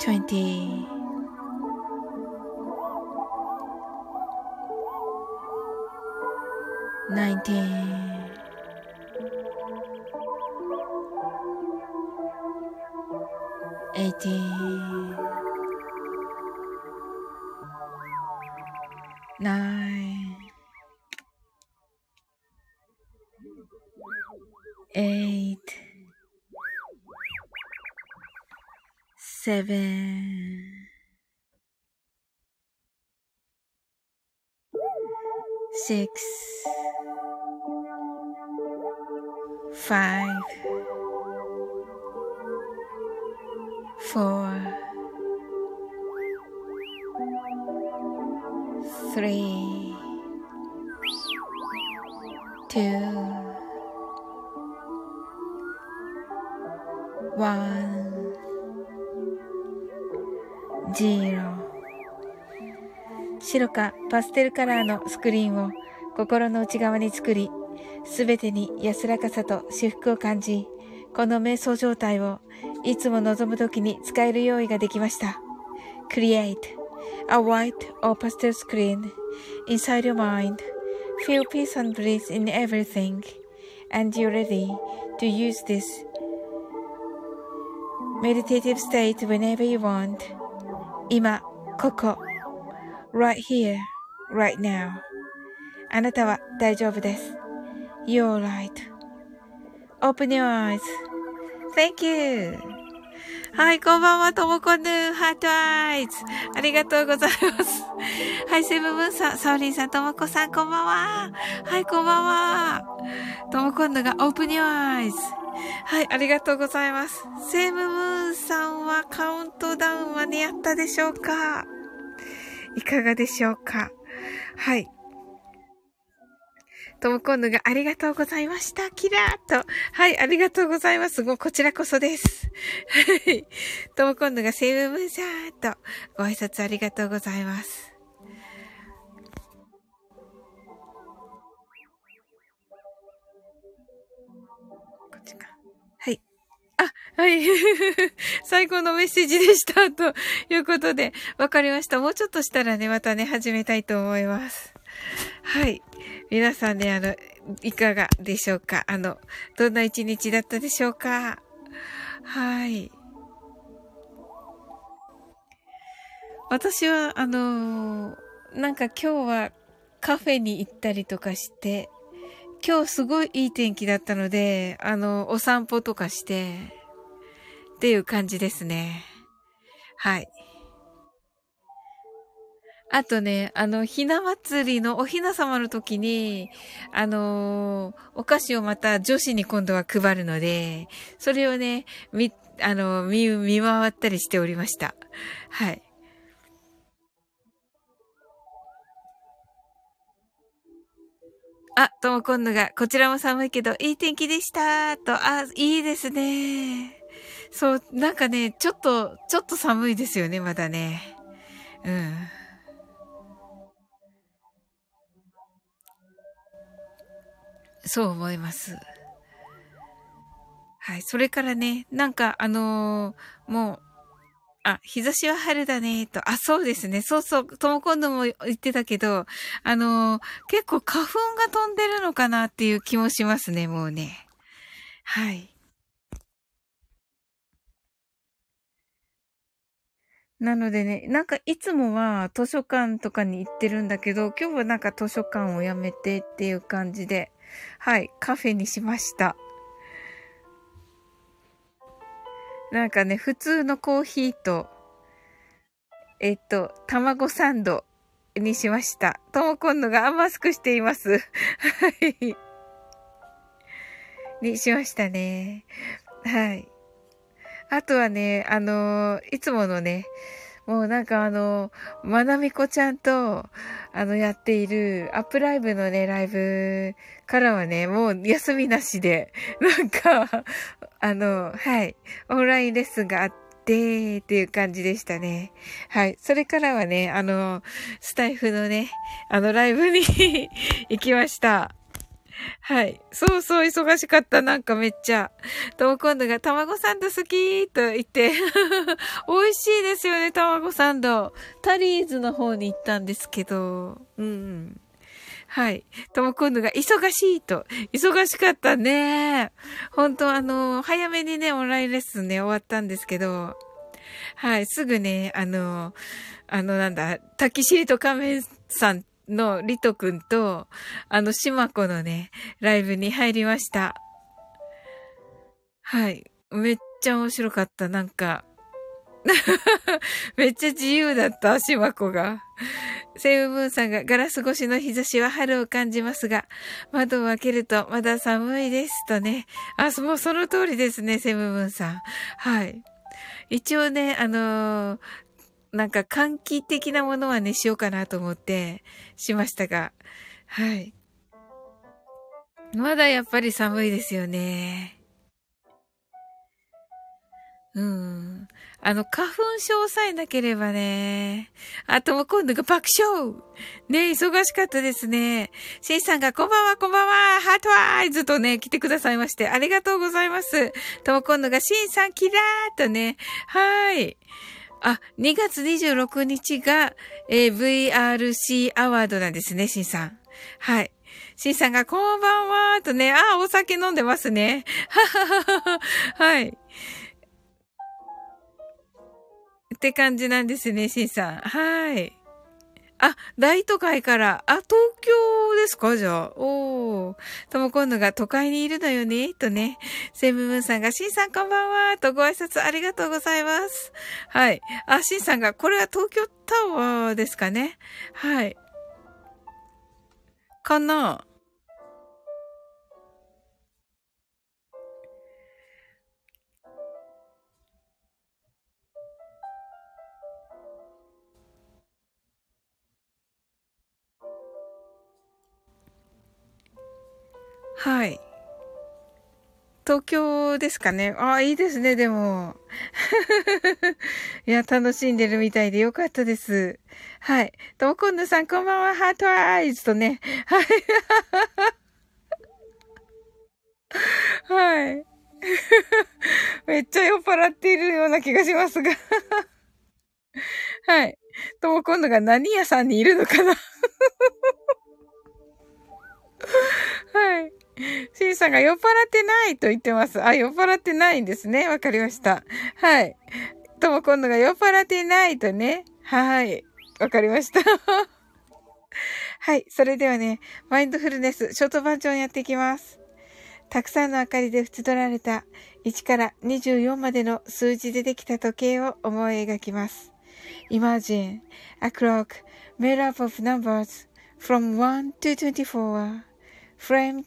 twenty, nineteen, eighteen, nine, eight, seven, パステルカラーのスクリーンを心の内側に作り、すべてに安らかさと至福を感じ、この瞑想状態をいつも望む時に使える用意ができました。Create a white or pastel screen inside your mind. Feel peace and bliss in everything. And you're ready to use this meditative state whenever you want. 今、ここ。Right here, right now. あなたは大丈夫です。You're right.Open your eyes.Thank you. はい、こんばんは、ともこぬ、ハートアイズ。ありがとうございます。はい、セブブンさん、サオリンさん、ともこさん、こんばんは。はい、こんばんは。ともこぬが、オープニュアイズ。はい、ありがとうございます。セムムーンさんはカウントダウン間に合ったでしょうか？いかがでしょうか？はい。ともこんぬがありがとうございました。キラーと。はい、ありがとうございます。もうこちらこそです。はい。ともこんぬがセムムーンさんとご挨拶ありがとうございます。はい。最高のメッセージでした。ということで、わかりました。もうちょっとしたらね、またね、始めたいと思います。はい。皆さんね、あの、いかがでしょうか？あの、どんな一日だったでしょうか？はい。私は、あのなんか今日はカフェに行ったりとかして、今日すごいいい天気だったので、あの、お散歩とかして、っていう感じですね。はい。あとね、あの、ひな祭りのおひな様の時に、あのー、お菓子をまた女子に今度は配るので、それをね、み、あの、見、見回ったりしておりました。はい。あ、とも今度が、こちらも寒いけど、いい天気でしたと、あ、いいですね。そう、なんかね、ちょっと、ちょっと寒いですよね、まだね。うん。そう思います。はい。それからね、なんかあのー、もう、あ、日差しは春だね、と。あ、そうですね。そうそう。とも今度も言ってたけど、あのー、結構花粉が飛んでるのかなっていう気もしますね、もうね。はい。なのでね、なんかいつもは図書館とかに行ってるんだけど、今日はなんか図書館をやめてっていう感じで、はい、カフェにしました。なんかね、普通のコーヒーと、えっと、卵サンドにしました。とも今度がマスクしています。はい。にしましたね。はい。あとはね、あのいつものね、もうなんかあの、まなみこちゃんと、あの、やっている、アップライブのね、ライブからはね、もう休みなしで、なんか、あの、はい、オンラインレッスンがあって、っていう感じでしたね。はい。それからはね、あの、スタイフのね、あの、ライブに 行きました。はい。そうそう、忙しかった。なんかめっちゃ。と、今度が、卵サンド好きと言って 美味しいですよね、卵サンド。タリーズの方に行ったんですけど。うん。うんはい。とも今度が忙しいと。忙しかったね。本当あの、早めにね、オンラインレッスンね、終わったんですけど。はい。すぐね、あの、あの、なんだ、滝尻と仮面さんのリトくんと、あの、シマコのね、ライブに入りました。はい。めっちゃ面白かった。なんか、めっちゃ自由だった、シマコが。セブブンさんがガラス越しの日差しは春を感じますが、窓を開けるとまだ寒いですとね。あ、もうその通りですね、セブブンさん。はい。一応ね、あのー、なんか換気的なものはね、しようかなと思ってしましたが、はい。まだやっぱり寒いですよね。うん。あの、花粉症さえなければね。あとも今度が爆笑ね、忙しかったですね。シンさんがこんばんは、こんばんは、ハートアイズとね、来てくださいまして、ありがとうございます。とも今度がシンさんキラーとね、はい。あ、2月26日が、えー、VRC アワードなんですね、シンさん。はい。シンさんが、こんばんは、とね、あ、お酒飲んでますね。はい。って感じなんですね、シンさん。はい。あ、大都会から。あ、東京ですか？じゃあ。おー。とも今度が都会にいるのよねとね。セムムーンさんが、シンさんこんばんはとご挨拶ありがとうございます。はい。あ、シンさんが、これは東京タワーですかね？はい。かな東京ですかね。ああ、いいですね、でも。いや、楽しんでるみたいでよかったです。はい。ともこんぬさん、こんばんは、ハートアイズとね。はい。はい。めっちゃ酔っ払っているような気がしますが。はい。とも今度が何屋さんにいるのかな はい。シンさんが酔っ払ってないと言ってます。あ、酔っ払ってないんですね。わかりました。はい。とも今度が酔っ払ってないとね。はい。わかりました。はい。それではね、マインドフルネス、ショートバージョンやっていきます。たくさんの明かりで縁取られた1から24までの数字でできた時計を思い描きます。Imagine a clock made up of numbers from 1 to 24, framed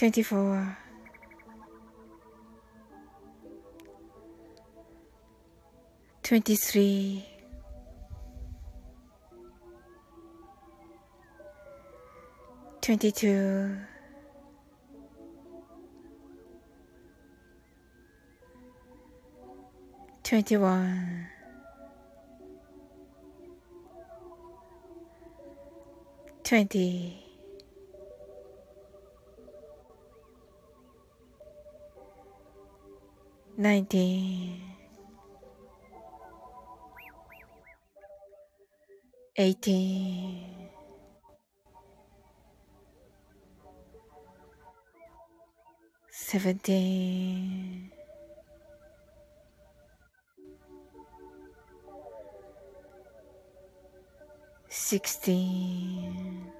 24 23 22 21 20 19 18 17 16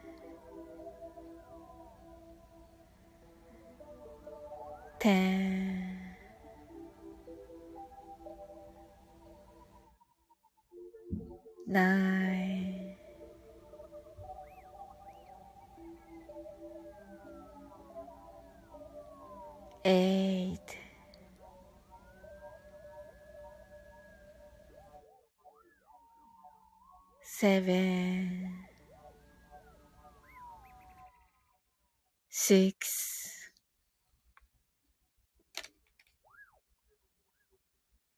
10 9 8 7 6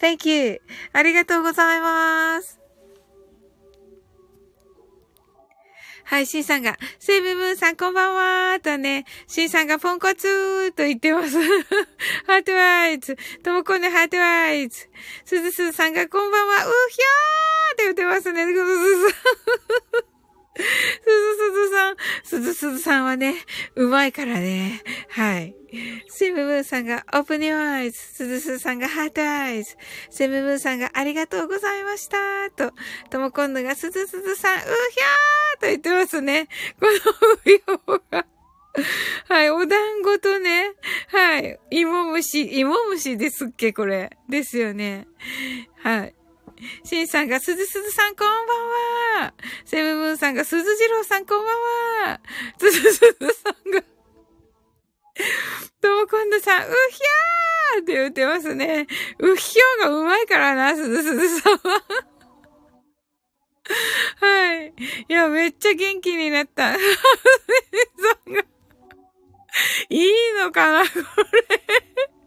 Thank you. ありがとうございます。はい、シンさんが、セイブムーンさんこんばんはーとね、シンさんがポンコツーと言ってます。heart eyes。ともこんの heart eyes。すずすずさんがこんばんは、うひゃーって言ってますね。すずすず。さん、すずすずさんはね、うまいからね。はい。セムブーさんが open your eyes、すずすずさんが heart eyes、セムブーさんがありがとうございました。と、とも今度がすずすずさん、うひゃーと言ってますね。このうひょが。はい、お団子とね、はい、芋虫、芋虫ですっけ、これ。ですよね。はい。シンさんが、すずすずさんこんばんは。セムムーンさんが、すずじろうさんこんばんは。すずすずさんが、ともこんどさん、うひゃーって言ってますね。うひょーがうまいからな、すずすずさんは。はい。いや、めっちゃ元気になった。さんが、いいのかな、これ。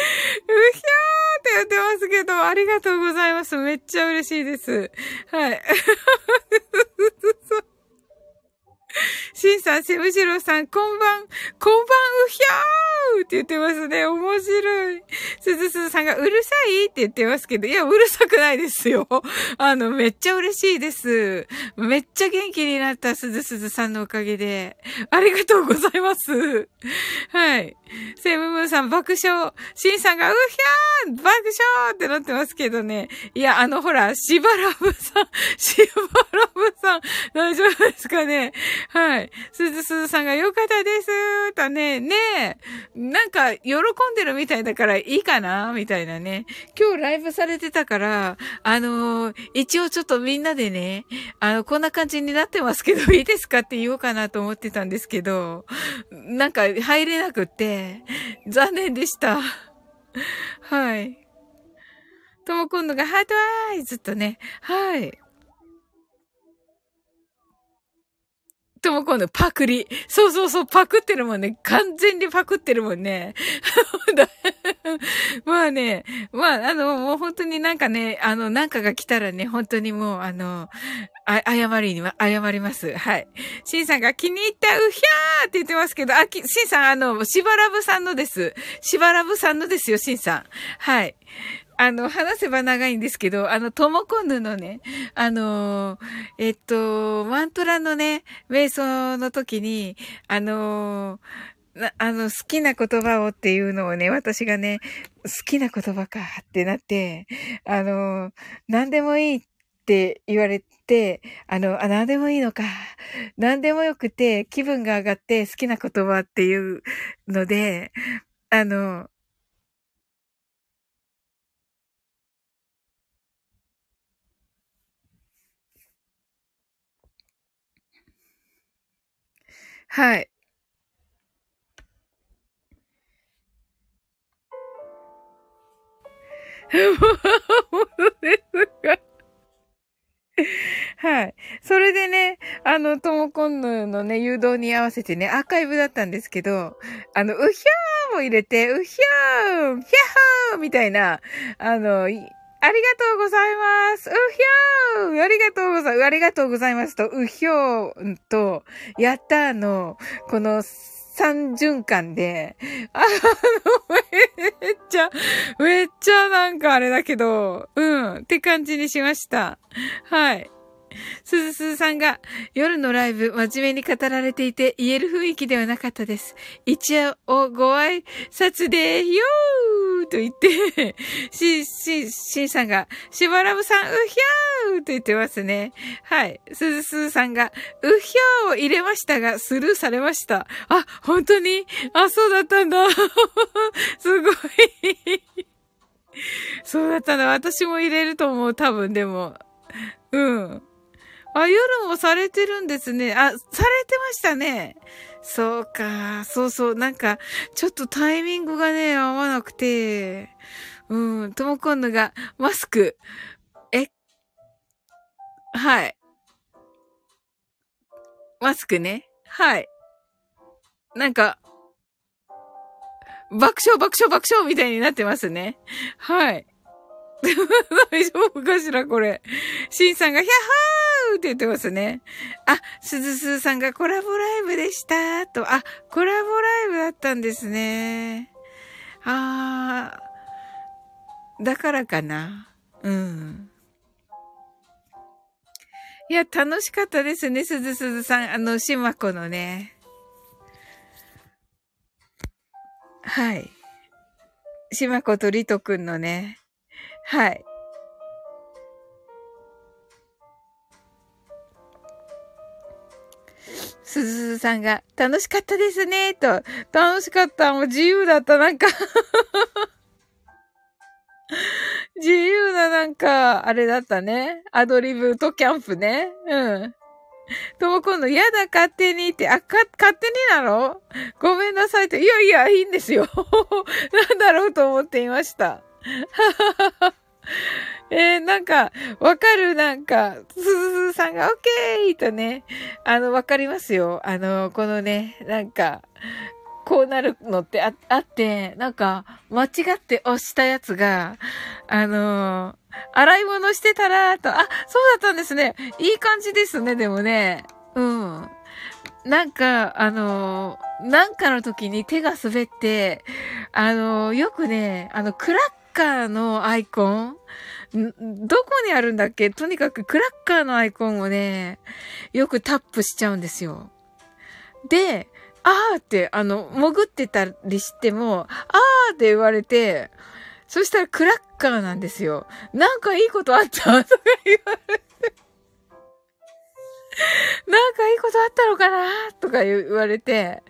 うひゃーって言ってますけど、ありがとうございます。めっちゃ嬉しいです。はい。シンさん、セブジローさん、こんばん、こんばんうひゃーって言ってますね。面白い。すずすずさんがうるさいって言ってますけど、いや、うるさくないですよ。あの、めっちゃ嬉しいです。めっちゃ元気になったすずすずさんのおかげで。ありがとうございます。はい。セブムーンさん爆笑。シンさんがうひゃー爆笑ってなってますけどね。いや、あの、ほら、しばらぶさん、しばらぶさん、大丈夫ですかねはい。いすずすずさんがよかったですとね、ねえ、なんか、喜んでるみたいだからいいかな？みたいなね。今日ライブされてたから、あのー、一応ちょっとみんなでね、あの、こんな感じになってますけど、いいですかって言おうかなと思ってたんですけど、なんか入れなくって、残念でした。はい。とも今度がハートアイズとね、はい。とも今度パクリ。そうそうそう、パクってるもんね。完全にパクってるもんね。まあね、まあ、あの、もう本当になんかね、あの、なんかが来たらね、本当にもう、あの、あ、謝りに、謝ります。はい。シンさんが気に入った、うひゃーって言ってますけど、あ、シンさん、あの、しばらぶさんのです。しばらぶさんのですよ、シンさん。はい。あの、話せば長いんですけど、あの、ともこぬのね、あの、えっと、マントラのね、瞑想の時に、あの、あの、好きな言葉をっていうのをね、私がね、好きな言葉かってなって、あの、何でもいいって言われて、あの、あ、何でもいいのか。何でもよくて、気分が上がって好きな言葉っていうので、あの、はい。はい。それでね、あの、ともこんぬのね、誘導に合わせてね、アーカイブだったんですけど、あの、うひゃーも入れて、うひゃーひゃーみたいな、あの、ありがとうございます。うひょーありがとうございます。ありがとうございますと、うひょーと、やったーの、この三循環で、あの、めっちゃ、めっちゃなんかあれだけど、うん、って感じにしました。はい。すずすずさんが、夜のライブ、真面目に語られていて、言える雰囲気ではなかったです。一応、ご挨拶で、よーと言って、し、し、しんさんが、しばらぶさん、うひゃーと言ってますね。はい。すずすずさんが、うひゃーを入れましたが、スルーされました。あ、本当に？あ、そうだったんだ。すごい。そうだったんだ。私も入れると思う。多分、でも。うん。あ、夜もされてるんですね。あ、されてましたね。そうか。そうそう。なんか、ちょっとタイミングがね、合わなくて。うん。ともこんぬが、マスク。え？はい。マスクね。はい。なんか、爆笑爆笑爆笑みたいになってますね。はい。大丈夫かしらこれ。シンさんが、ヒャッハーって言ってますね。あ、すずすーさんがコラボライブでしたと。あ、コラボライブだったんですね。あー。だからかな。うん。いや、楽しかったですね、すずすずさん。あの、しまこのね。はい。しまことりとくんのね。はい。すずすさんが、楽しかったですね、と。楽しかった。もう自由だった。なんか 自由ななんか、あれだったね。アドリブとキャンプね。うん。とも今度、やだ、勝手にって、あ、か、勝手になのごめんなさいって。いやいや、いいんですよ。なんだろうと思っていました。えー、なんか、わかる？なんか、すずすさんが、オッケーとね、あの、わかりますよ。あの、このね、なんか、こうなるのってああって、なんか、間違って押したやつが、あの洗い物してたら、と、あ、そうだったんですね。いい感じですね、でもね。うん。なんか、あのー、なんかの時に手が滑って、あのー、よくね、あの、クラッッカーのアイコン？どこにあるんだっけ？とにかくクラッカーのアイコンをね、よくタップしちゃうんですよ。で、あーって、あの、潜ってたりしても、あーって言われて、そしたらクラッカーなんですよ。なんかいいことあった？とか言われて。なんかいいことあったのかな？とか言われて。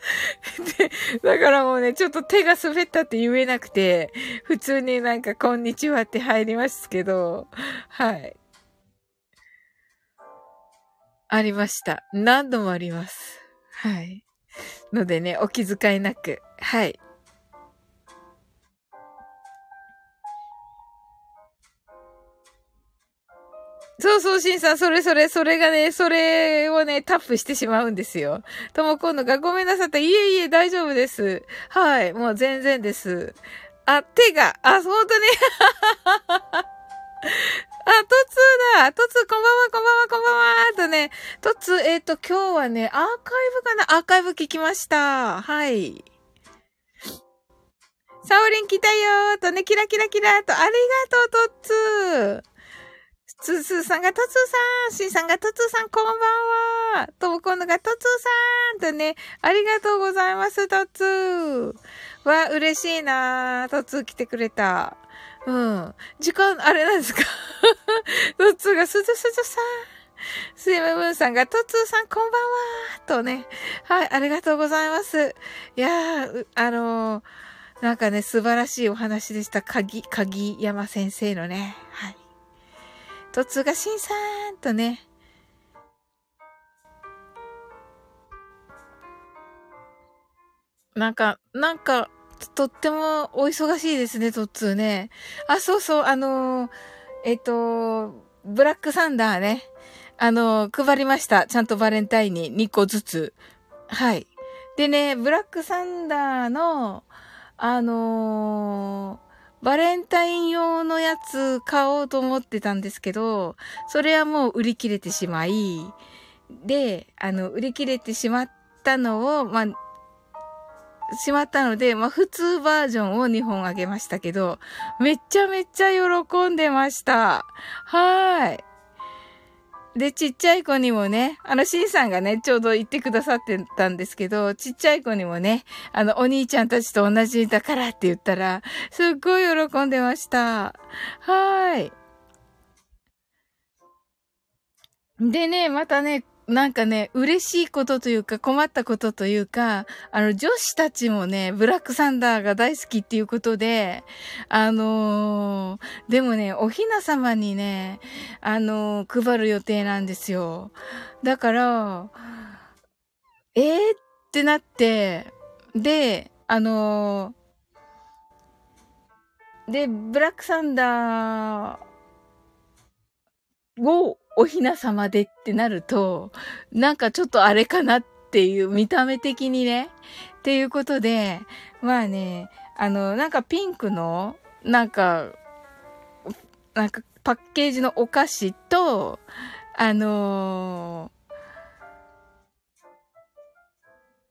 で、だからもうね、ちょっと手が滑ったって言えなくて、普通になんかこんにちはって入りますけど、はい。ありました。何度もあります。はい。のでね、お気遣いなく、はい。そうそう、しんさん、それそれ、それがね、それをね、タップしてしまうんですよ。とも今度がごめんなさった。いえいえ、大丈夫です。はい、もう全然です。あ、手が、あ、本当に。あ、トツーだトツー、こんばんは、こんばんは、こんばんはとね、トツー、えっ、ー、と、今日はね、アーカイブかな？アーカイブ聞きました。はい。サオリン来たよーとね、キラキラキラと、ありがとう、トツー。つーつーさんが、とつーさん、しんさんが、とつーさん、こんばんは。ともこんのが、とつーさんとね、ありがとうございます、とつー。わ、嬉しいなとつー来てくれた。うん。時間、あれなんですか？とつーが、すずすずさん。すいまぶんさんが、とつーさん、こんばんは。とね。はい、ありがとうございます。いやー、あのー、なんかね、素晴らしいお話でした。鍵、鍵山先生のね。はい。とつがしんさんとね。なんか、なんか、とってもお忙しいですね、とつーね。あ、そうそう、あのー、えっ、と、ブラックサンダーね。あのー、配りました。ちゃんとバレンタインに2個ずつ。はい。でね、ブラックサンダーの、あのーバレンタイン用のやつ買おうと思ってたんですけど、それはもう売り切れてしまい、で、あの、売り切れてしまったのを、まあ、しまったので、まあ、普通バージョンを2本あげましたけど、めっちゃめっちゃ喜んでました。はーい。で、ちっちゃい子にもね、あの、シンさんがね、ちょうど言ってくださってたんですけど、ちっちゃい子にもね、あの、お兄ちゃんたちと同じだからって言ったら、すっごい喜んでました。はーい。でね、またね、なんかね、嬉しいことというか困ったことというか、あの、女子たちもね、ブラックサンダーが大好きっていうことで、あのー、でもね、おひな様にね、あのー、配る予定なんですよ。だから、えーってなって、で、あのー、で、ブラックサンダーをおひな様でってなると、なんかちょっとあれかなっていう見た目的にね。っていうことで、まあね、あの、なんかピンクの、なんか、なんかパッケージのお菓子と、あの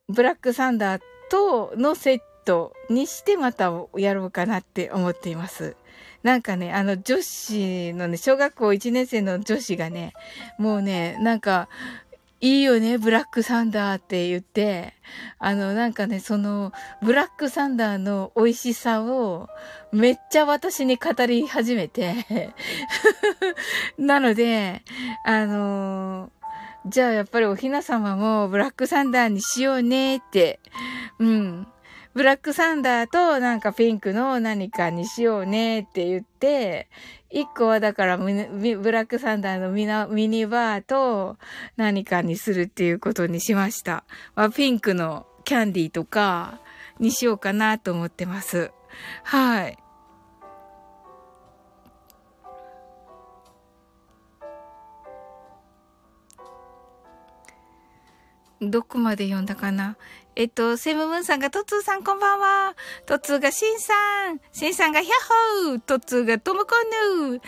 ー、ブラックサンダーとのセットにしてまたやろうかなって思っています。なんかね、あの女子のね、小学校1年生の女子がね、もうね、なんか、いいよね、ブラックサンダーって言って、あの、なんかね、その、ブラックサンダーの美味しさを、めっちゃ私に語り始めて なので、あのじゃあやっぱりおひな様もブラックサンダーにしようねって、うん。ブラックサンダーとなんかピンクの何かにしようねって言って、一個はだからブラックサンダーのミミニバーと何かにするっていうことにしました。まあ、ピンクのキャンディーとかにしようかなと思ってます。はい。どこまで読んだかな？えっと、セムムーンさんがトツーさんこんばんは。トツーがシンさん。シンさんがヒャッホー。トツーがトムコンヌー。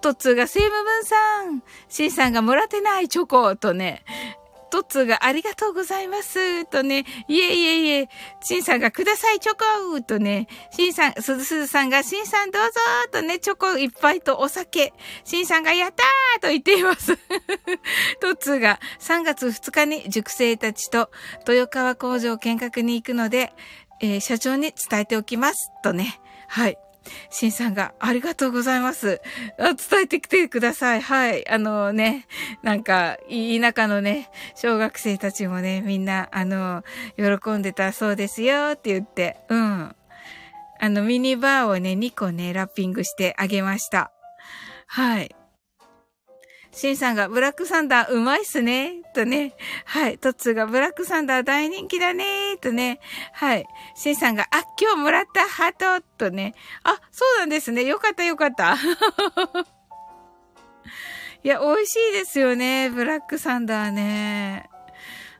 トッツーがセイムブンさん、シンさんがもらってないチョコとね、トッツーがありがとうございます。とね、いえいえいえ、シンさんがくださいチョコとね、シンさん、すずすずさんがシンさんどうぞとね、チョコいっぱいとお酒。シンさんがやったーと言っています。トッツーが3月2日に熟成たちと豊川工場見学に行くので、えー、社長に伝えておきます。とね。はい。新さんが、ありがとうございます。あ伝えてきてください。はい。あのね、なんか、田舎のね、小学生たちもね、みんな、あの、喜んでたそうですよって言って、うん。あの、ミニバーをね、2個ね、ラッピングしてあげました。はい。シンさんがブラックサンダーうまいっすね。とね。はい。トッツーがブラックサンダー大人気だね。とね。はい。シンさんが、あ、今日もらったハート。とね。あ、そうなんですね。よかったよかった。いや、美味しいですよね。ブラックサンダーね。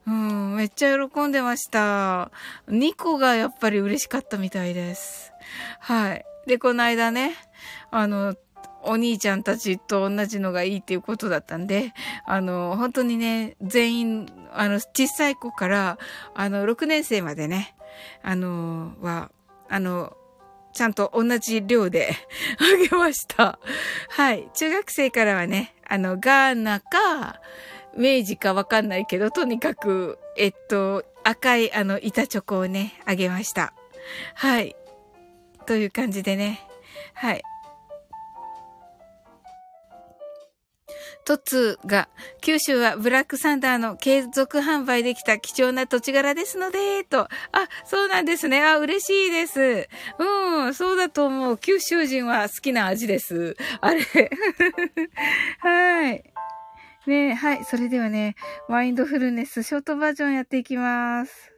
うん、めっちゃ喜んでました。2個がやっぱり嬉しかったみたいです。はい。で、この間ね、あの、お兄ちゃんたちと同じのがいいっていうことだったんで、あの、本当にね、全員、あの、小さい子から、あの、6年生までね、あの、は、あの、ちゃんと同じ量で あげました。はい。中学生からはね、あの、ガーナか、明治かわかんないけど、とにかく、えっと、赤いあの、板チョコをね、あげました。はい。という感じでね。はい。トッツが、九州はブラックサンダーの継続販売できた貴重な土地柄ですので、と。あ、そうなんですね。あ、嬉しいです。うん、そうだと思う。九州人は好きな味です。あれ。はい。ねはい。それではね、マインドフルネスショートバージョンやっていきます。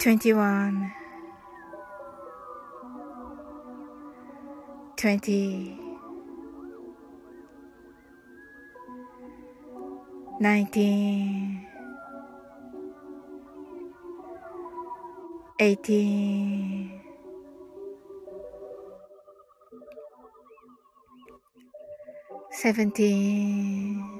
21 20 19 18 17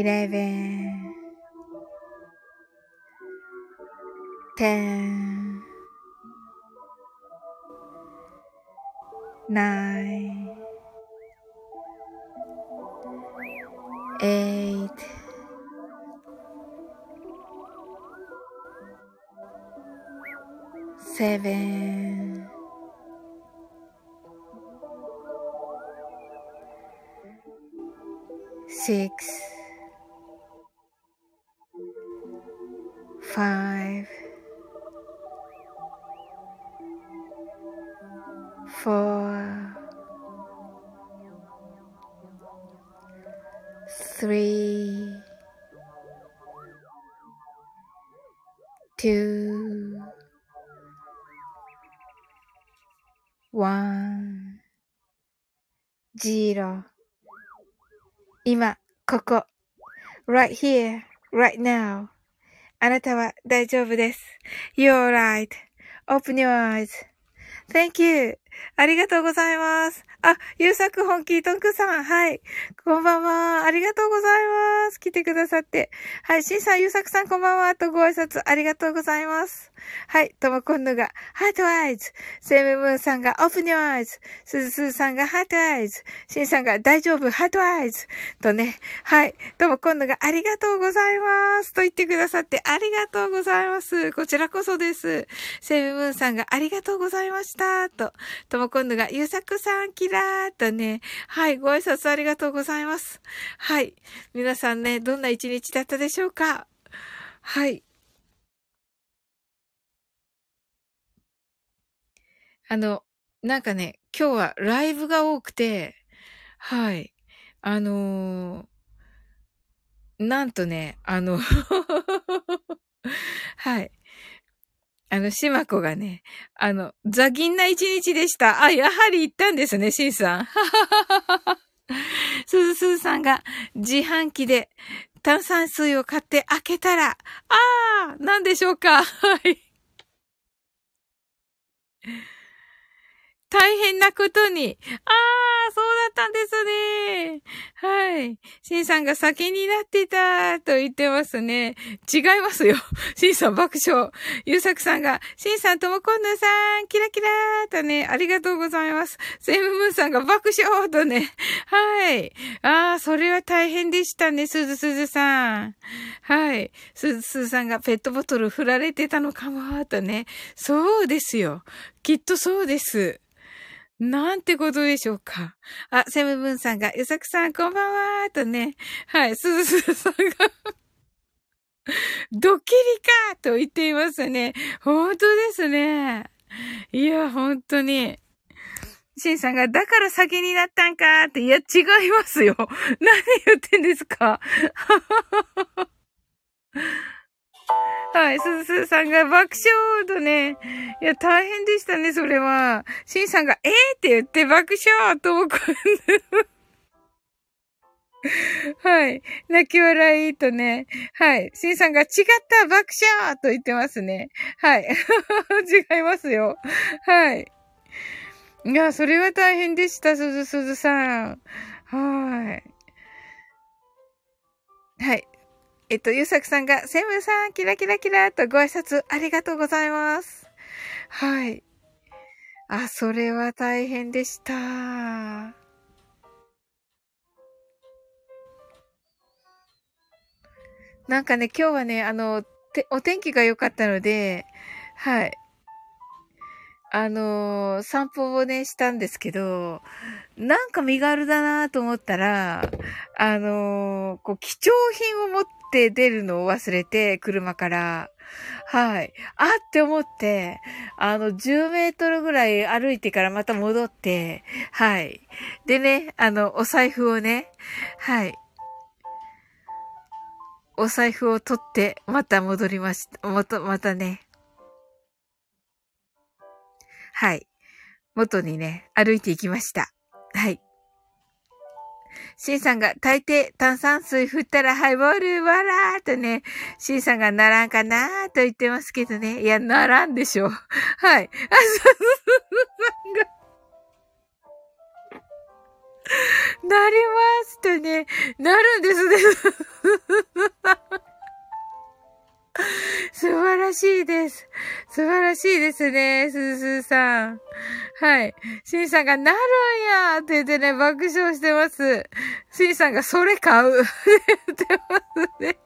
Eleven, ten, nine, eight, right here, right now. あなたは大丈夫です。You're right.Open your eyes.Thank you. ありがとうございます。あ、ゆうさく本気トンクさん。はい。こんばんは。ありがとうございます。来てくださって。はい。しんさん、ゆうさん、こんばんは。とご挨拶ありがとうございます。はい。ともこんぬが、 heart eyes。セムムーンさんが、 open your eyes。すずすずさんが、 heart eyes。しんさんが、大丈夫、ハートアイズ。とね。はい。ともこんぬが、ありがとうございます。と言ってくださって、ありがとうございます。こちらこそです。セムムーンさんが、ありがとうございました。と。ともこんぬが、ゆうさくさん、キラーとね。はい。ご挨拶ありがとうございます。はい。皆さんね、どんな一日だったでしょうか？はい。あの、なんかね、今日はライブが多くて、はい。あのー、なんとね、あの はい。あの、しまこがね、あの、ザギンな一日でした。あ、やはり行ったんですね、シンさん。すずすずさんが自販機で炭酸水を買って開けたら、ああ、なんでしょうか。はい。大変なことに。ああ、そうだったんですね。はい。シンさんが先になってたと言ってますね。違いますよ。シンさん爆笑。ゆうさくさんが、シンさんともこんぬさん、キラキラーとね、ありがとうございます。セムムーンさんが爆笑とね。はい。ああ、それは大変でしたね、すずすずさん。はい。すずすずさんがペットボトル振られてたのかも、とね。そうですよ。きっとそうです。なんてことでしょうか。あ、セムブンさんが、ゆさくさんこんばんはとね。はい、すずすずさんがドッキリかと言っていますね。本当ですね。いや、本当に。シンさんが、だから先になったんかって、いや、違いますよ。何言ってんですかはい、すずさんが爆笑とね。いや、大変でしたね、それは。しんさんが、えー？って言って爆笑と僕、はい。泣き笑いとね。はい。しんさんが違った爆笑と言ってますね。はい。違いますよ。はい。いや、それは大変でした、すずすずさん。はい。はい。えっと、ゆうさくさんが、セムさん、キラキラキラとご挨拶ありがとうございます。はい。あ、それは大変でした。なんかね、今日はね、あの、て、お天気が良かったので、はい。あのー、散歩をね、したんですけど、なんか身軽だなと思ったら、あのー、こう、貴重品を持っって出るのを忘れて、車から。はい。あって思って、あの、10メートルぐらい歩いてからまた戻って、はい。でね、あの、お財布をね、はい。お財布を取って、また戻りました。また、またね。はい。元にね、歩いていきました。はい。シンさんが大抵炭酸水振ったらハイボールわらーとね、シンさんがならんかなーと言ってますけどね。いや、ならんでしょう。はい。あ、そうそうが なりますとね、なるんですね。素晴らしいです。素晴らしいですね、すーすーさん。はい。しんさんが、なるんやって言ってね、爆笑してます。しんさんが、それ買うって言ってますね。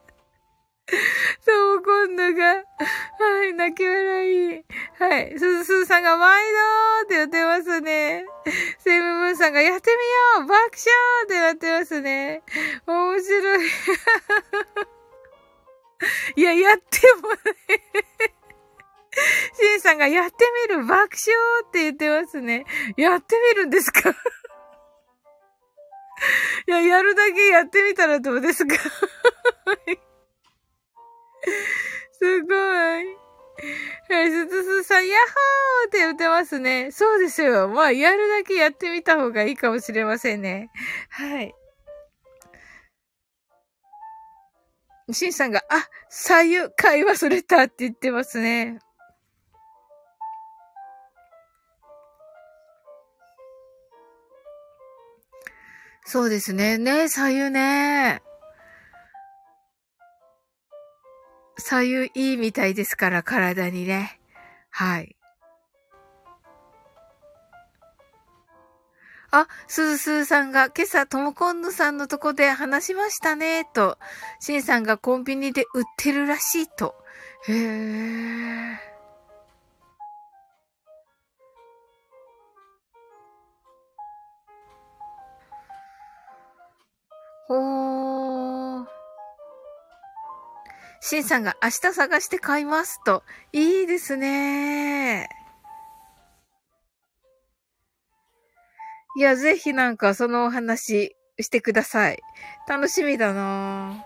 そう、今度が、はい、泣き笑い。はい。すずすーさんが、毎度って言ってますね。セムムーンさんが、やってみよう爆笑ってなってますね。面白い。いや、やってもね。シンさんがやってみる爆笑って言ってますね。やってみるんですか？いや、やるだけやってみたらどうですか？すごい。はい、すつすさん、ヤッホーって言ってますね。そうですよ。まあ、やるだけやってみた方がいいかもしれませんね。はい。しんさんが、あ、左右買い忘れたって言ってますね。そうですね。ね、左右ね。左右いいみたいですから、体にね。はい。あ、すずすーさんが今朝ともこんぬさんのとこで話しましたね、と。しんさんがコンビニで売ってるらしいと。へー。ほー。シンさんが明日探して買いますと。いいですね。いや、ぜひなんかそのお話してください。楽しみだな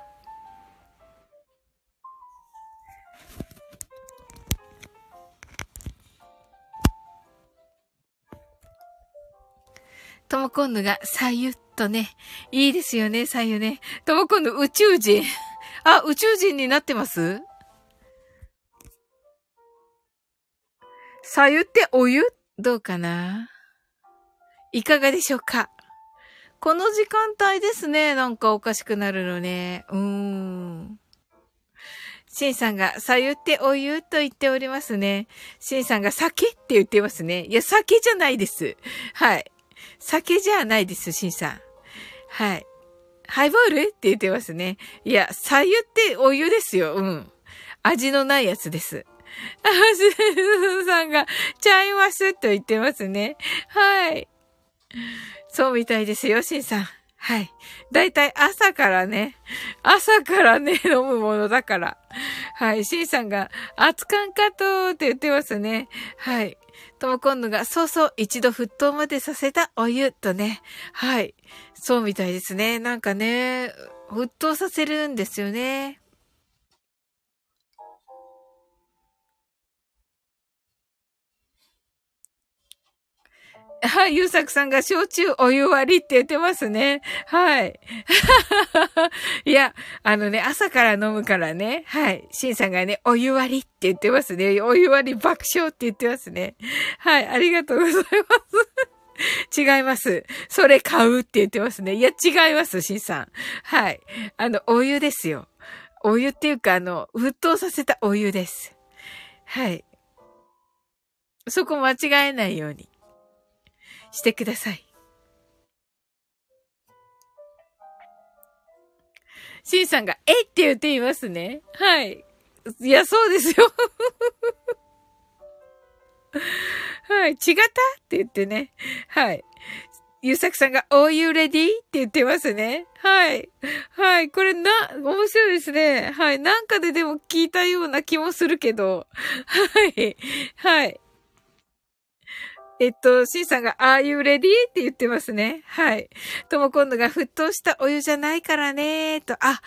ともこんぬがさゆっとね。いいですよね、左右ね。とも今度宇宙人。あ、宇宙人になってます？左右ってお湯？どうかな？いかがでしょうか？この時間帯ですね。なんかおかしくなるのね。うーん。シンさんが、左右ってお湯と言っておりますね。シンさんが酒って言ってますね。いや、酒じゃないです。はい。酒じゃないです、シンさん。はい。ハイボールって言ってますね。いや、左右ってお湯ですよ。うん。味のないやつです。あ、すずさんが、ちゃいますと言ってますね。はい。そうみたいですよ、しんさん。はい。だいたい朝からね、朝からね、飲むものだから。はい。しんさんが、熱燗かとって言ってますね。はい。とも今度が、そうそう、一度沸騰までさせたお湯とね。はい。そうみたいですね。なんかね、沸騰させるんですよね。はい、ゆうさくさんが焼酎お湯割りって言ってますね。はい。いや、あのね、朝から飲むからね。はい。しんさんがね、お湯割りって言ってますね。お湯割り爆笑って言ってますね。はい、ありがとうございます。違います。それ買うって言ってますね。いや、違います、しんさん。はい。あの、お湯ですよ。お湯っていうか、あの、沸騰させたお湯です。はい。そこ間違えないように。してください。シンさんが、えって言っていますね。はい。いや、そうですよ。はい。違った？って言ってね。はい。ゆうさくさんが、are you ready? って言ってますね。はい。はい。これな、面白いですね。はい。なんかででも聞いたような気もするけど。はい。はい。えっと、シンさんが、Are you ready? って言ってますね。はい。とも今度が沸騰したお湯じゃないからね、と、あ、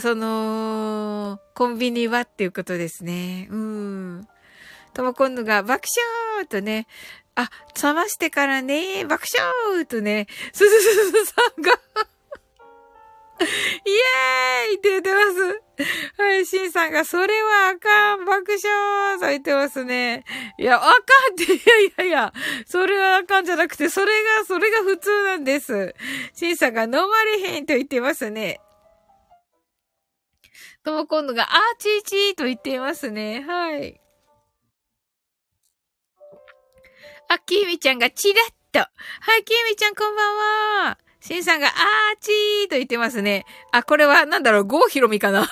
その、コンビニはっていうことですね。うん。とも今度が爆笑とね、あ、冷ましてからね、爆笑とね、すすすすさんがイエーイって言ってます。はい、シンさんが、それはあかん、爆笑と言ってますね。いや、あかんって、いやいやいや、それはあかんじゃなくて、それが、それが普通なんです。シンさんが、飲まれへんと言ってますね。とも今度が、あーちーちーと言っていますね。はい。あ、きみちゃんがチラッと。はい、きみちゃんこんばんは。シンさんが、あーちーと言ってますね。あ、これは、なんだろう、ゴーヒロミかな あー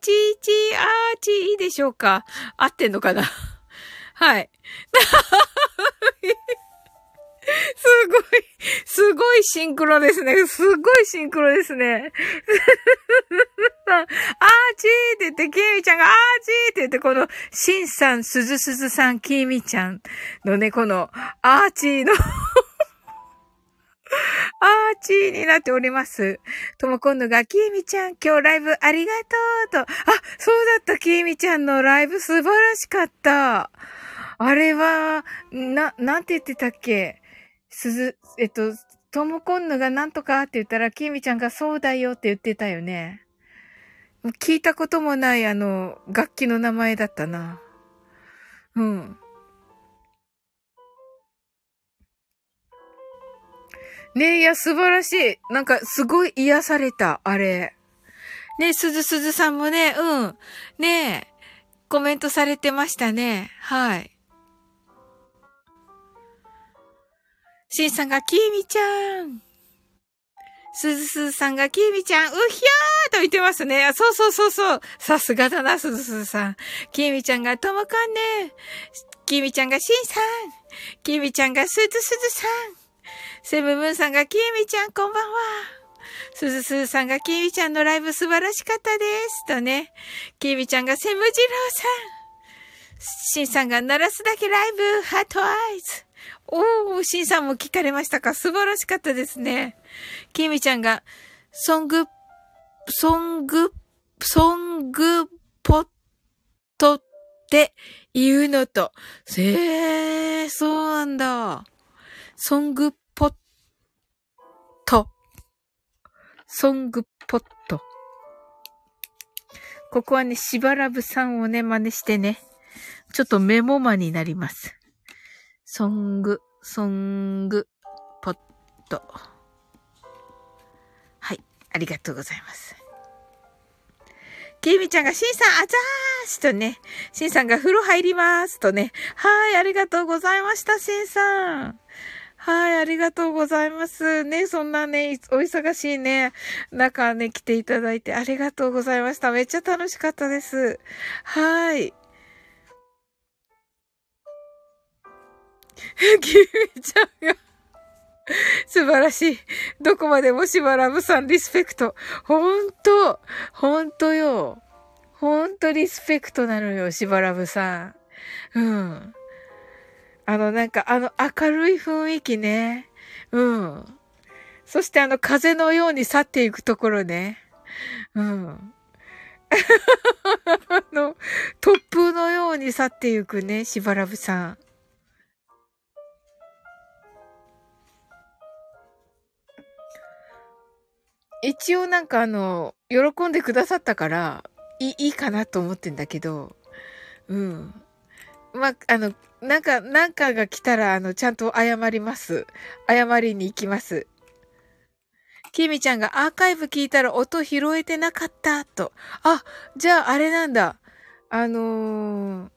ちーちー、あーちー、いいでしょうか合ってんのかなはい。すごい、すごいシンクロですね。すごいシンクロですね。あーちーって言って、きみちゃんがあーちーって言って、この、しんさん、すずすずさん、きみちゃんのね、この、アーチーの アーチーになっております。ともこんのが、きえみちゃん、今日ライブありがとうと。あ、そうだった、きえみちゃんのライブ素晴らしかった。あれは、な、なんて言ってたっけ？すず、えっと、ともこんのがなんとかって言ったら、きえみちゃんがそうだよって言ってたよね。聞いたこともないあの、楽器の名前だったな。うん。ねえ、いや、素晴らしい。なんか、すごい癒された、あれ。ねえ、すずすずさんもね、うん。ねえ、コメントされてましたね。はい。しんさんが、きみちゃん。すずすずさんが、きみちゃん、うひゃーと言ってますね。そうそうそうそう。さすがだな、すずすずさん。きみちゃんが、ともかんね。きみちゃんが、しんさん。きみちゃんが、すずすずさん。セブムーンさんが、きみちゃんこんばんは。すずすずさんが、きみちゃんのライブ素晴らしかったです。とね。きみちゃんが、セムジローさん。シンさんが、鳴らすだけライブ、ハートアイズ。おー、シンさんも聞かれましたか？素晴らしかったですね。きみちゃんが、ソング、ソング、ソングポットって言うのと、えー、そうなんだ。ソングト。ソングポット。ここはね、しばらぶさんをね、真似してね、ちょっとメモマになります。ソング、ソング、ポット。はい、ありがとうございます。きみちゃんが、しんさん、あざーしとね、しんさんが風呂入りますとね、はい、ありがとうございました、しんさん。はい、ありがとうございます。ね、そんなね、お忙しいね、中ね、来ていただいてありがとうございました。めっちゃ楽しかったです。はい。キミちゃんが素晴らしい。どこまでもしばらぶさんリスペクト。ほんと、ほんとよ。ほんとリスペクトなのよ、しばらぶさん。うん。あの、なんか、あの、明るい雰囲気ね。うん。そしてあの、風のように去っていくところね。うん。あの、突風のように去っていくね、しばらぶさん。一応なんかあの、喜んでくださったから、いい、いいかなと思ってんだけど、うん。まあ、あの、なんか、なんかが来たら、あの、ちゃんと謝ります。謝りに行きます。きみちゃんがアーカイブ聞いたら音拾えてなかった、と。あ、じゃああれなんだ。あのー、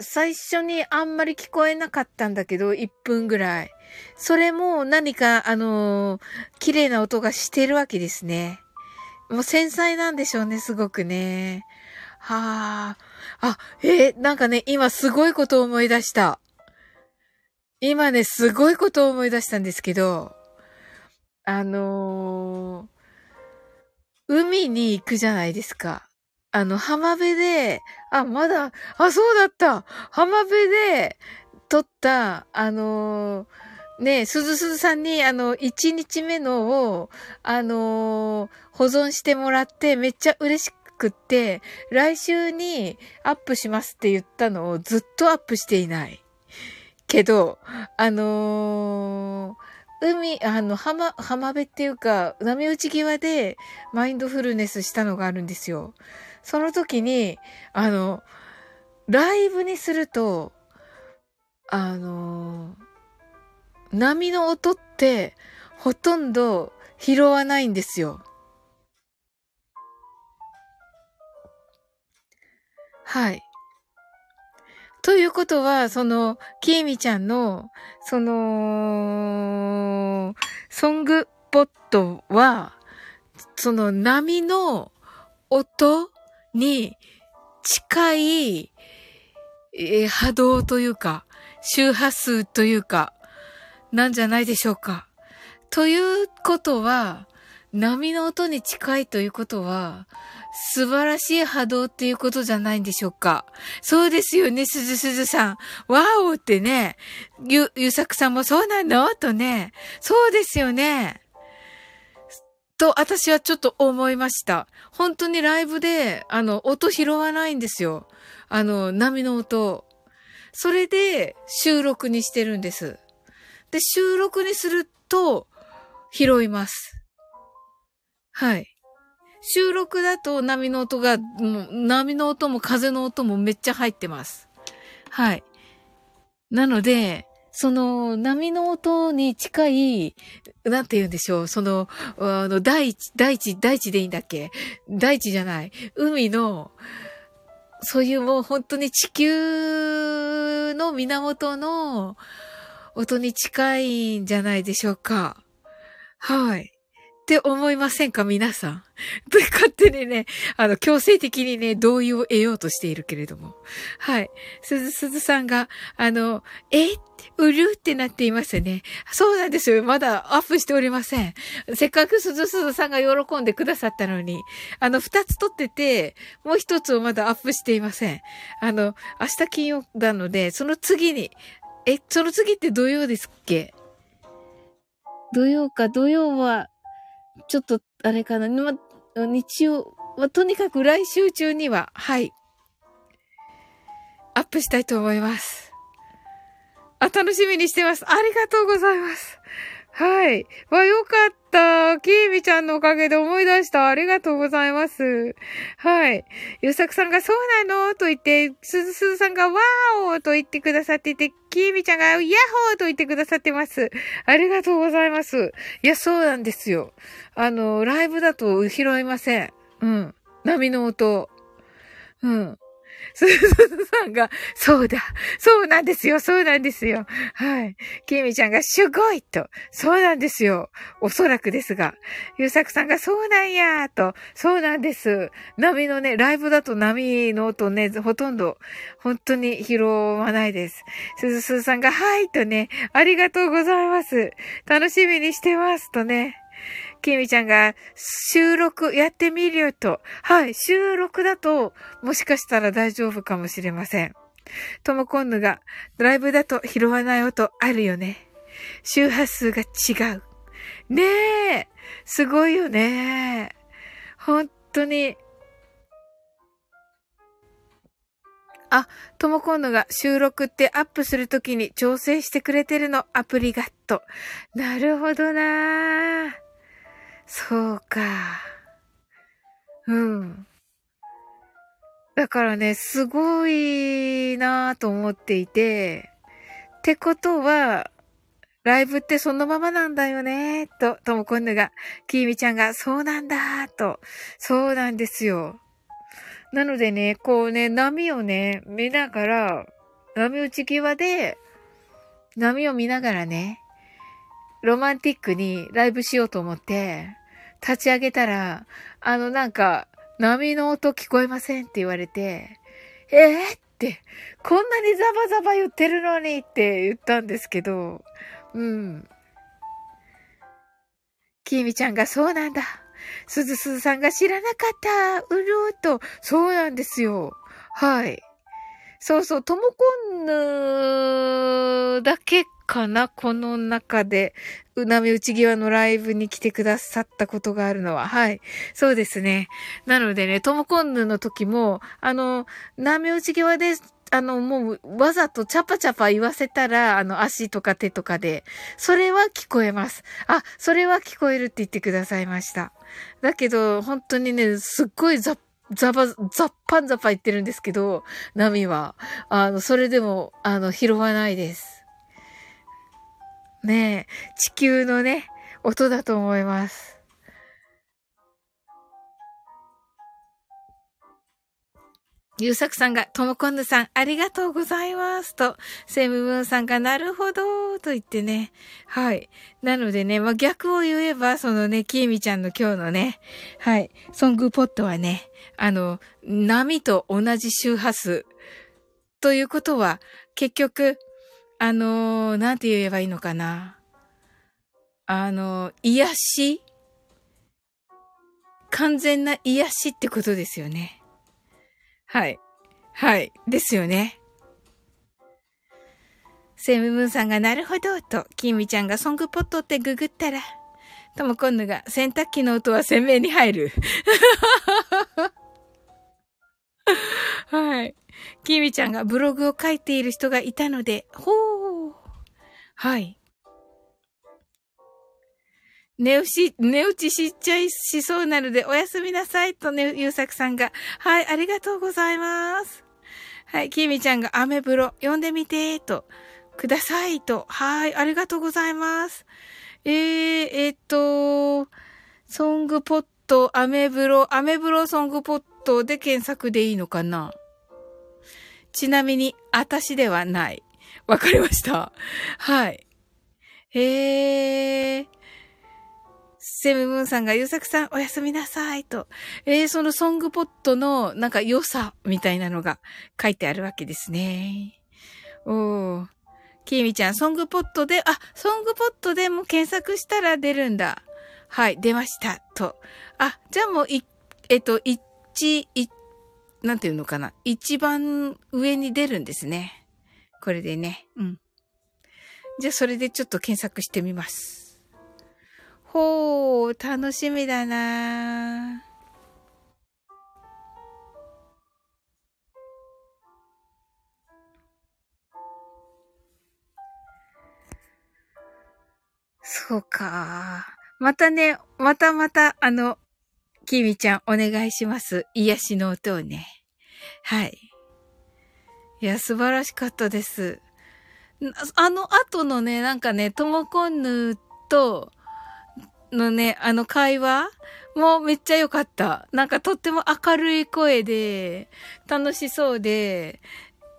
最初にあんまり聞こえなかったんだけど、1分ぐらい。それも何か、あのー、綺麗な音がしてるわけですね。もう繊細なんでしょうね、すごくね。はあ。あ、えー、なんかね、今すごいこと思い出した。今ね、すごいことを思い出したんですけど、あのー、海に行くじゃないですか。あの、浜辺で、あ、まだ、あ、そうだった浜辺で撮った、あのー、ねすずすずさんに、あの、1日目のを、あのー、保存してもらって、めっちゃ嬉しくって、来週にアップしますって言ったのをずっとアップしていない。けど、あのー、海、あの、浜、浜辺っていうか、波打ち際でマインドフルネスしたのがあるんですよ。その時に、あの、ライブにすると、あのー波の音ってほとんど拾わないんですよ。はい。ということは、その、きえみちゃんの、その、ソングポットは、その波の音に近いえー、波動というか、周波数というか、なんじゃないでしょうか。ということは、波の音に近いということは、素晴らしい波動っていうことじゃないんでしょうか。そうですよね、すずすずさん。ワオってね、ゆ、ゆさくさんもそうなんの？とね。そうですよね。と、私はちょっと思いました。本当にライブで、あの、音拾わないんですよ。あの、波の音。それで、収録にしてるんです。で、収録にすると、拾います。はい。収録だと波の音が、もう波の音も風の音もめっちゃ入ってます。はい。なので、その波の音に近い、なんて言うんでしょう、その、あの、大地、大地、大地でいいんだっけ？大地じゃない。海の、そういうもう本当に地球の源の音に近いんじゃないでしょうか。はい。って思いませんか？皆さん。で、勝手にね、あの、強制的にね、同意を得ようとしているけれども。はい。すず、すずさんが、あの、え？うるってなっていますね。そうなんですよ。まだアップしておりません。せっかくすずすずさんが喜んでくださったのに、あの、二つ撮ってて、もう一つをまだアップしていません。あの、明日金曜なので、その次に、え、その次って土曜ですっけ？土曜か、土曜は、ちょっと、あれかな、ま、日曜、ま、とにかく来週中には、はい、アップしたいと思います。あ、楽しみにしてます。ありがとうございます。はい。わ、よかった。きーみちゃんのおかげで思い出した。ありがとうございます。はい。ゆうさくさんがそうなの？と言って、すずすずさんがわーおと言ってくださってて、きーみちゃんがヤッホーと言ってくださってます。ありがとうございます。いや、そうなんですよ。あの、ライブだと拾いません。うん。波の音。うん。すずさんが、そうだ、そうなんですよ、そうなんですよ。はい。きみちゃんが、すごいと、そうなんですよ。おそらくですが。ゆうさくさんが、そうなんやと、そうなんです。波のね、ライブだと波の音ね、ほとんど、本当に拾わないです。すずすずさんが、はいとね、ありがとうございます。楽しみにしてますとね。きみちゃんが収録やってみるよと。はい、収録だともしかしたら大丈夫かもしれません。ともこんぬがライブだと拾わない音あるよね。周波数が違う。ねえ、すごいよね。本当に。あ、ともこんぬが収録ってアップするときに調整してくれてるの、アプリがと。なるほどなぁ。そうか。うん。だからね、すごいなぁと思っていて、ってことは、ライブってそのままなんだよね、と、ともこんぬが、きーみちゃんが、そうなんだ、と、そうなんですよ。なのでね、こうね、波をね、見ながら、波打ち際で、波を見ながらね、ロマンティックにライブしようと思って、立ち上げたら、あのなんか、波の音聞こえませんって言われて、えー、って、こんなにザバザバ言ってるのにって言ったんですけど、うん。きみちゃんがそうなんだ。すずすずさんが知らなかった。うるーと。そうなんですよ。はい。そうそう、ともこんぬだけかな？この中で、うなみ内際のライブに来てくださったことがあるのは。はい。そうですね。なのでね、ともこんぬの時も、あの、なみ内際で、あの、もう、わざとチャパチャパ言わせたら、あの、足とか手とかで、それは聞こえます。あ、それは聞こえるって言ってくださいました。だけど、本当にね、すっごいザッザバ、ザッパンザパ言ってるんですけど、波は。あの、それでも、あの、拾わないです。ねえ、地球のね、音だと思います。ゆうさくさんが、ともこんぬさん、ありがとうございます。と、セムブンさんが、なるほど、と言ってね。はい。なのでね、まあ、逆を言えば、そのね、きえみちゃんの今日のね、はい、ソングポットはね、あの、波と同じ周波数ということは、結局、あのー、なんて言えばいいのかな。あのー、癒し完全な癒しってことですよね。はい。はい。ですよね。セムムーンさんがなるほどと、キミちゃんがソングポットってググったら、ともこんぬが洗濯機の音は鮮明に入る。はい。キミちゃんがブログを書いている人がいたので、ほー。はい。寝打ち、寝打ちしちゃいしそうなのでおやすみなさいとね、ゆうさくさんが。はい、ありがとうございます。はい、きみちゃんがアメブロ読んでみて、と。ください、と。はい、ありがとうございます。えー、えー、っと、ソングポット、アメブロ、アメブロソングポットで検索でいいのかな？ちなみに、私ではない。わかりました。はい。へー。セムムーンさんが、ゆうさくさん、おやすみなさい、と。えー、そのソングポットの、なんか良さ、みたいなのが書いてあるわけですね。おー。きみちゃん、ソングポットで、あ、ソングポットでも検索したら出るんだ。はい、出ました。と。あ、じゃあもう、い、えっと、一、一、なんていうのかな？一番上に出るんですね。これでね。うん。じゃあ、それでちょっと検索してみます。ほう、楽しみだなそうか。またね、またまた、あの、きみちゃんお願いします。癒しの音をね。はい。いや、素晴らしかったです。あの後のね、なんかね、ともこんぬと、のね、あの会話もめっちゃ良かった。なんかとっても明るい声で、楽しそうで、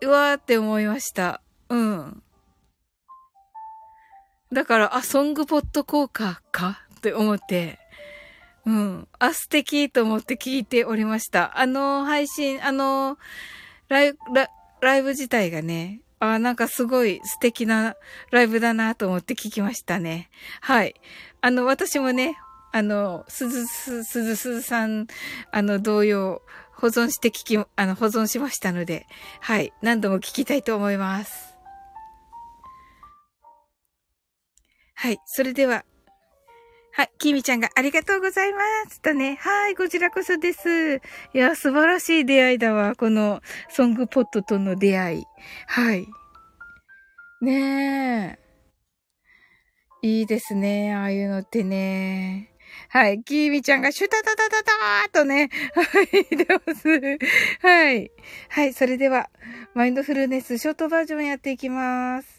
うわーって思いました。うん。だから、あ、ソングポット効果かって思って、うん。あ、素敵と思って聞いておりました。あの配信、あのライブ、ライブ自体がね、あなんかすごい素敵なライブだなと思って聞きましたね。はい。あの、私もね、あの、すずす、すずすずさん、あの、同様、保存して聞き、あの、保存しましたので、はい。何度も聞きたいと思います。はい。それでは、はい。きみちゃんがありがとうございます。とね。はい。こちらこそです。いや、素晴らしい出会いだわ。この、ソングポットとの出会い。はい。ねえ。いいですね。ああいうのってね。はい。きみちゃんがシュタタタタターとね。はい。出ます。はい。はい。それでは、マインドフルネスショートバージョンやっていきます。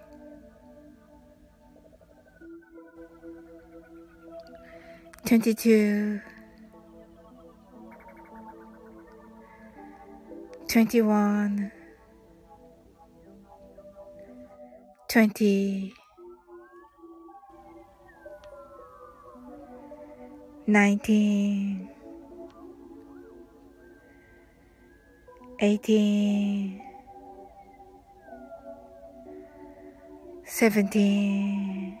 22 21 20 19 18 17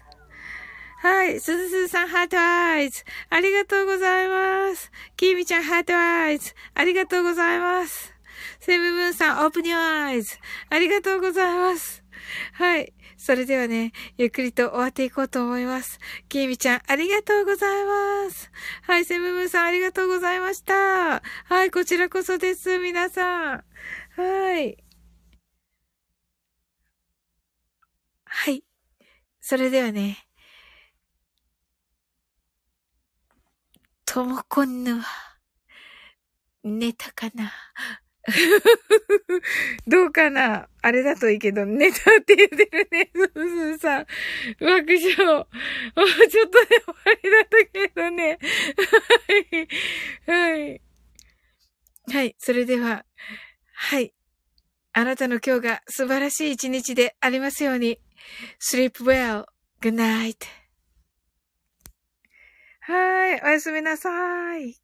はい。すずすずさん、 heart eyes。ありがとうございます。きみちゃん、 heart eyes。ありがとうございます。セムムーンさん、 open your eyes。ありがとうございます。はい。それではね、ゆっくりと終わっていこうと思います。きみちゃん、ありがとうございます。はい。セムムーンさん、ありがとうございました。はい。こちらこそです。皆さん。はい。はい。それではね、ともこんぬは、寝たかな？どうかな？あれだといいけど、寝たって言ってるね、すずさん。爆笑。もうちょっとで終わりだったけどね。はい。はい。はい。それでは、はい。あなたの今日が素晴らしい一日でありますように。sleep well. Good night. はい。おやすみなさい。